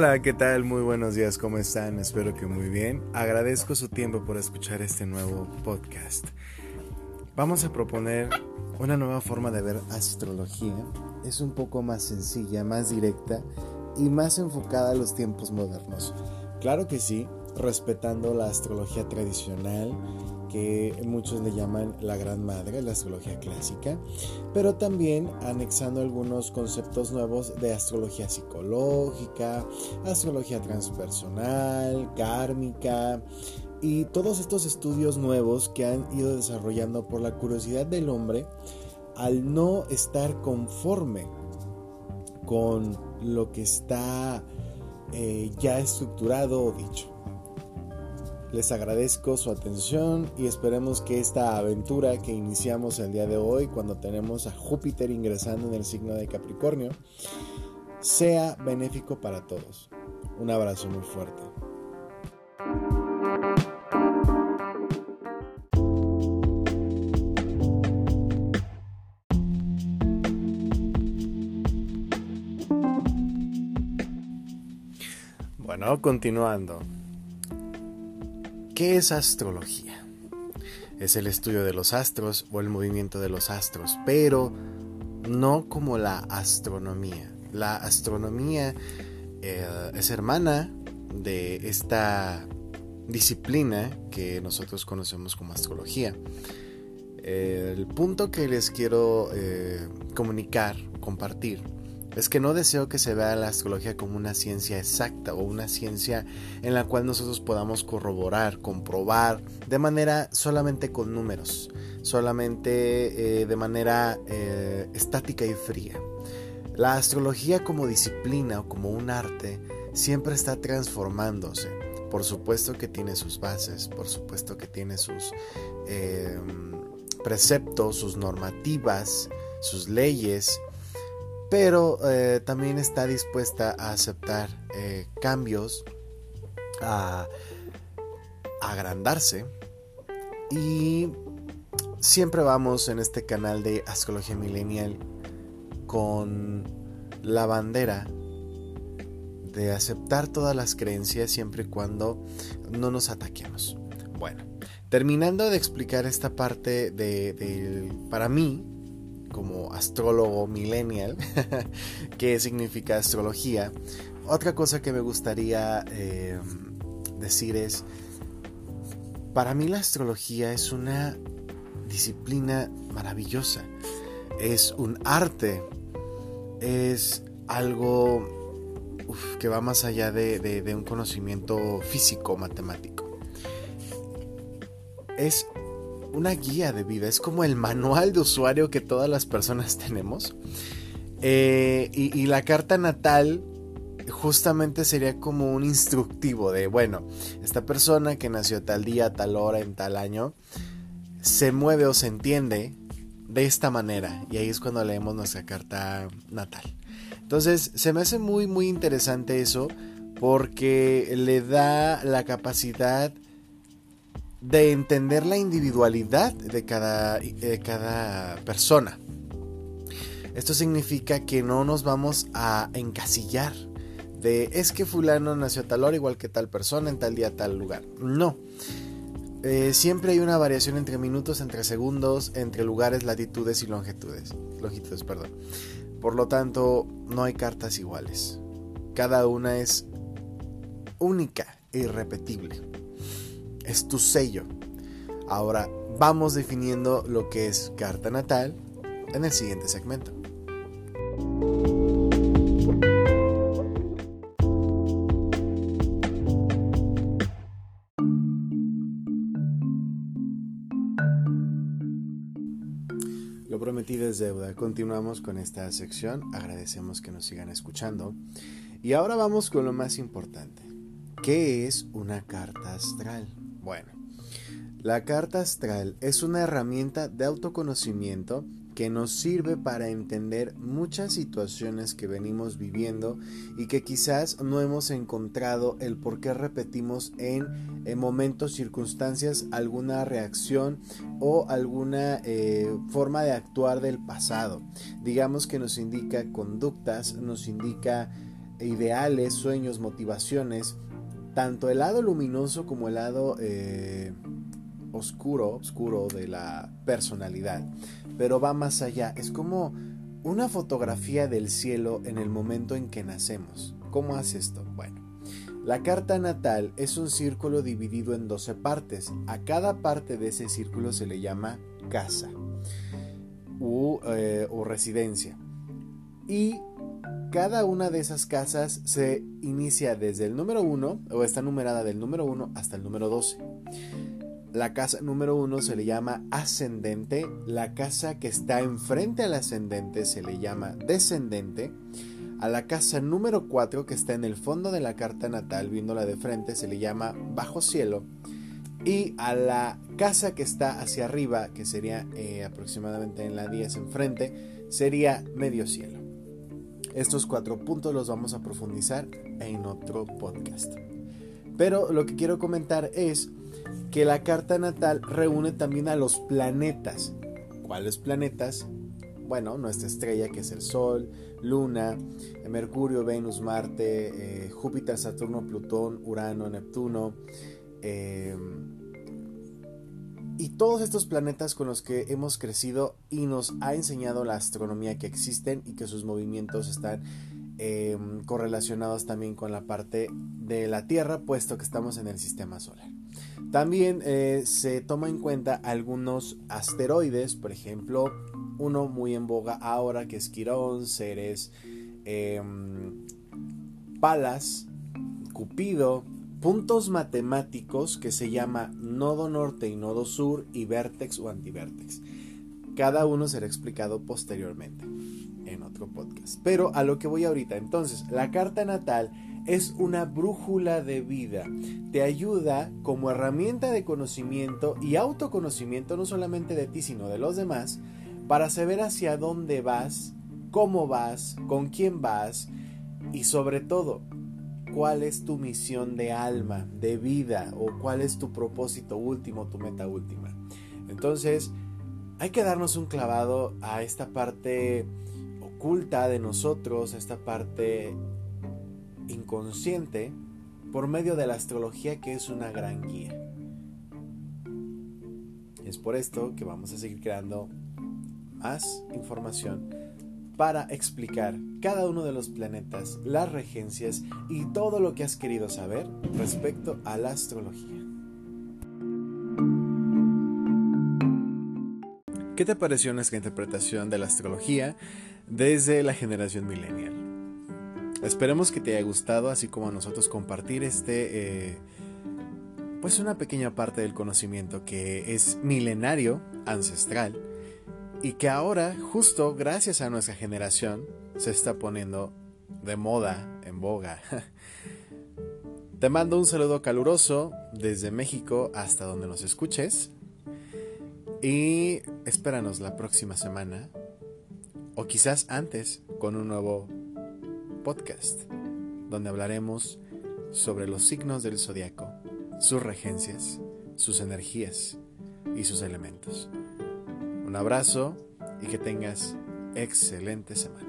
Hola, ¿qué tal? Muy buenos días, ¿cómo están? Espero que muy bien. Agradezco su tiempo por escuchar este nuevo podcast. Vamos a proponer una nueva forma de ver astrología. Es un poco más sencilla, más directa y más enfocada a los tiempos modernos. Claro que sí, respetando la astrología tradicional que muchos le llaman la gran madre, la astrología clásica, pero también anexando algunos conceptos nuevos de astrología psicológica, astrología transpersonal, kármica y todos estos estudios nuevos que han ido desarrollando por la curiosidad del hombre al no estar conforme con lo que está eh, ya estructurado o dicho. Les agradezco su atención y esperemos que esta aventura que iniciamos el día de hoy cuando tenemos a Júpiter ingresando en el signo de Capricornio sea benéfico para todos. Un abrazo muy fuerte. Bueno, continuando. ¿Qué es astrología? Es el estudio de los astros o el movimiento de los astros, pero no como la astronomía. La astronomía eh, es hermana de esta disciplina que nosotros conocemos como astrología. el punto que les quiero eh, comunicar, compartir, es que no deseo que se vea la astrología como una ciencia exacta o una ciencia en la cual nosotros podamos corroborar, comprobar de manera solamente con números, solamente eh, de manera eh, estática y fría. La astrología como disciplina o como un arte siempre está transformándose. Por supuesto que tiene sus bases, por supuesto que tiene sus em, preceptos, sus normativas, sus leyes, pero eh, también está dispuesta a aceptar eh, cambios, a, agrandarse y siempre vamos en este canal de Astrología Millennial con la bandera de aceptar todas las creencias siempre y cuando no nos ataquemos. Bueno, terminando de explicar esta parte de para mí, como astrólogo millennial, qué significa astrología. Otra cosa que me gustaría eh, decir es, para mí la astrología es una disciplina maravillosa, es un arte, es algo que va más allá de un conocimiento físico, matemático. Es una guía de vida, es como el manual de usuario que todas las personas tenemos. Eh, y, la carta natal justamente sería como un instructivo de, bueno, esta persona que nació tal día, tal hora, en tal año, se mueve o se entiende de esta manera. Y ahí es cuando leemos nuestra carta natal. Entonces, se me hace muy, muy interesante eso porque le da la capacidad de entender la individualidad de cada, de cada persona. Esto significa que no nos vamos a encasillar de es que fulano nació a tal hora igual que tal persona en tal día, tal lugar. No. Eh, siempre hay una variación entre minutos, entre segundos, entre lugares, latitudes y longitudes. Longitudes, perdón. Por lo tanto, no hay cartas iguales. Cada una es única e irrepetible es tu sello. Ahora vamos definiendo lo que es carta natal en el siguiente segmento. Lo prometido es deuda. Continuamos con esta sección. Agradecemos que nos sigan escuchando. Y ahora vamos con lo más importante. ¿Qué es una carta astral? Bueno, la carta astral es una herramienta de autoconocimiento que nos sirve para entender muchas situaciones que venimos viviendo y que quizás no hemos encontrado el por qué repetimos en, momentos, circunstancias, alguna reacción o alguna eh, forma de actuar del pasado. Digamos que nos indica conductas, nos indica ideales, sueños, motivaciones, tanto el lado luminoso como el lado eh, oscuro, oscuro de la personalidad. Pero va más allá, es como una fotografía del cielo en el momento en que nacemos. ¿Cómo hace esto? Bueno, la carta natal es un círculo dividido en 12 partes. A cada parte de ese círculo se le llama casa eh, o residencia. Y cada una de esas casas se inicia desde el número 1 o está numerada del número 1 hasta el número 12. La casa número 1 se le llama ascendente, la casa que está enfrente al ascendente se le llama descendente, a la casa número 4 que está en el fondo de la carta natal, viéndola de frente, se le llama bajo cielo, y a la casa que está hacia arriba, que sería eh, aproximadamente en la 10 enfrente, sería medio cielo. Estos cuatro puntos los vamos a profundizar en otro podcast. Pero lo que quiero comentar es que la carta natal reúne también a los planetas. ¿Cuáles planetas? Bueno, nuestra estrella que es el Sol, Luna, Mercurio, Venus, Marte, eh, Júpiter, Saturno, Plutón, Urano, Neptuno. Em, y todos estos planetas con los que hemos crecido y nos ha enseñado la astronomía que existen y que sus movimientos están em, correlacionados también con la parte de la Tierra, puesto que estamos en el sistema solar. También eh, se toma en cuenta algunos asteroides, por ejemplo, uno muy en boga ahora que es Quirón, Ceres, em, Palas, Cupido, puntos matemáticos que se llama nodo norte y nodo sur y vértex o antivértex. Cada uno será explicado posteriormente en otro podcast. Pero a lo que voy ahorita, entonces, la carta natal es una brújula de vida. Te ayuda como herramienta de conocimiento y autoconocimiento no solamente de ti, sino de los demás, para saber hacia dónde vas, cómo vas, con quién vas y sobre todo cuál es tu misión de alma, de vida, o cuál es tu propósito último, tu meta última. Entonces, hay que darnos un clavado a esta parte oculta de nosotros, a esta parte inconsciente, por medio de la astrología que es una gran guía. Es por esto que vamos a seguir creando más información para explicar cada uno de los planetas, las regencias y todo lo que has querido saber respecto a la astrología. ¿Qué te pareció nuestra interpretación de la astrología desde la generación millennial? Esperemos que te haya gustado, así como a nosotros compartir este, eh, pues una pequeña parte del conocimiento que es milenario, ancestral, y que ahora, justo gracias a nuestra generación, se está poniendo de moda, en boga. Te mando un saludo caluroso desde México hasta donde nos escuches. Y espéranos la próxima semana, o quizás antes, con un nuevo podcast, donde hablaremos sobre los signos del zodiaco, sus regencias, sus energías y sus elementos. Un abrazo y que tengas excelente semana.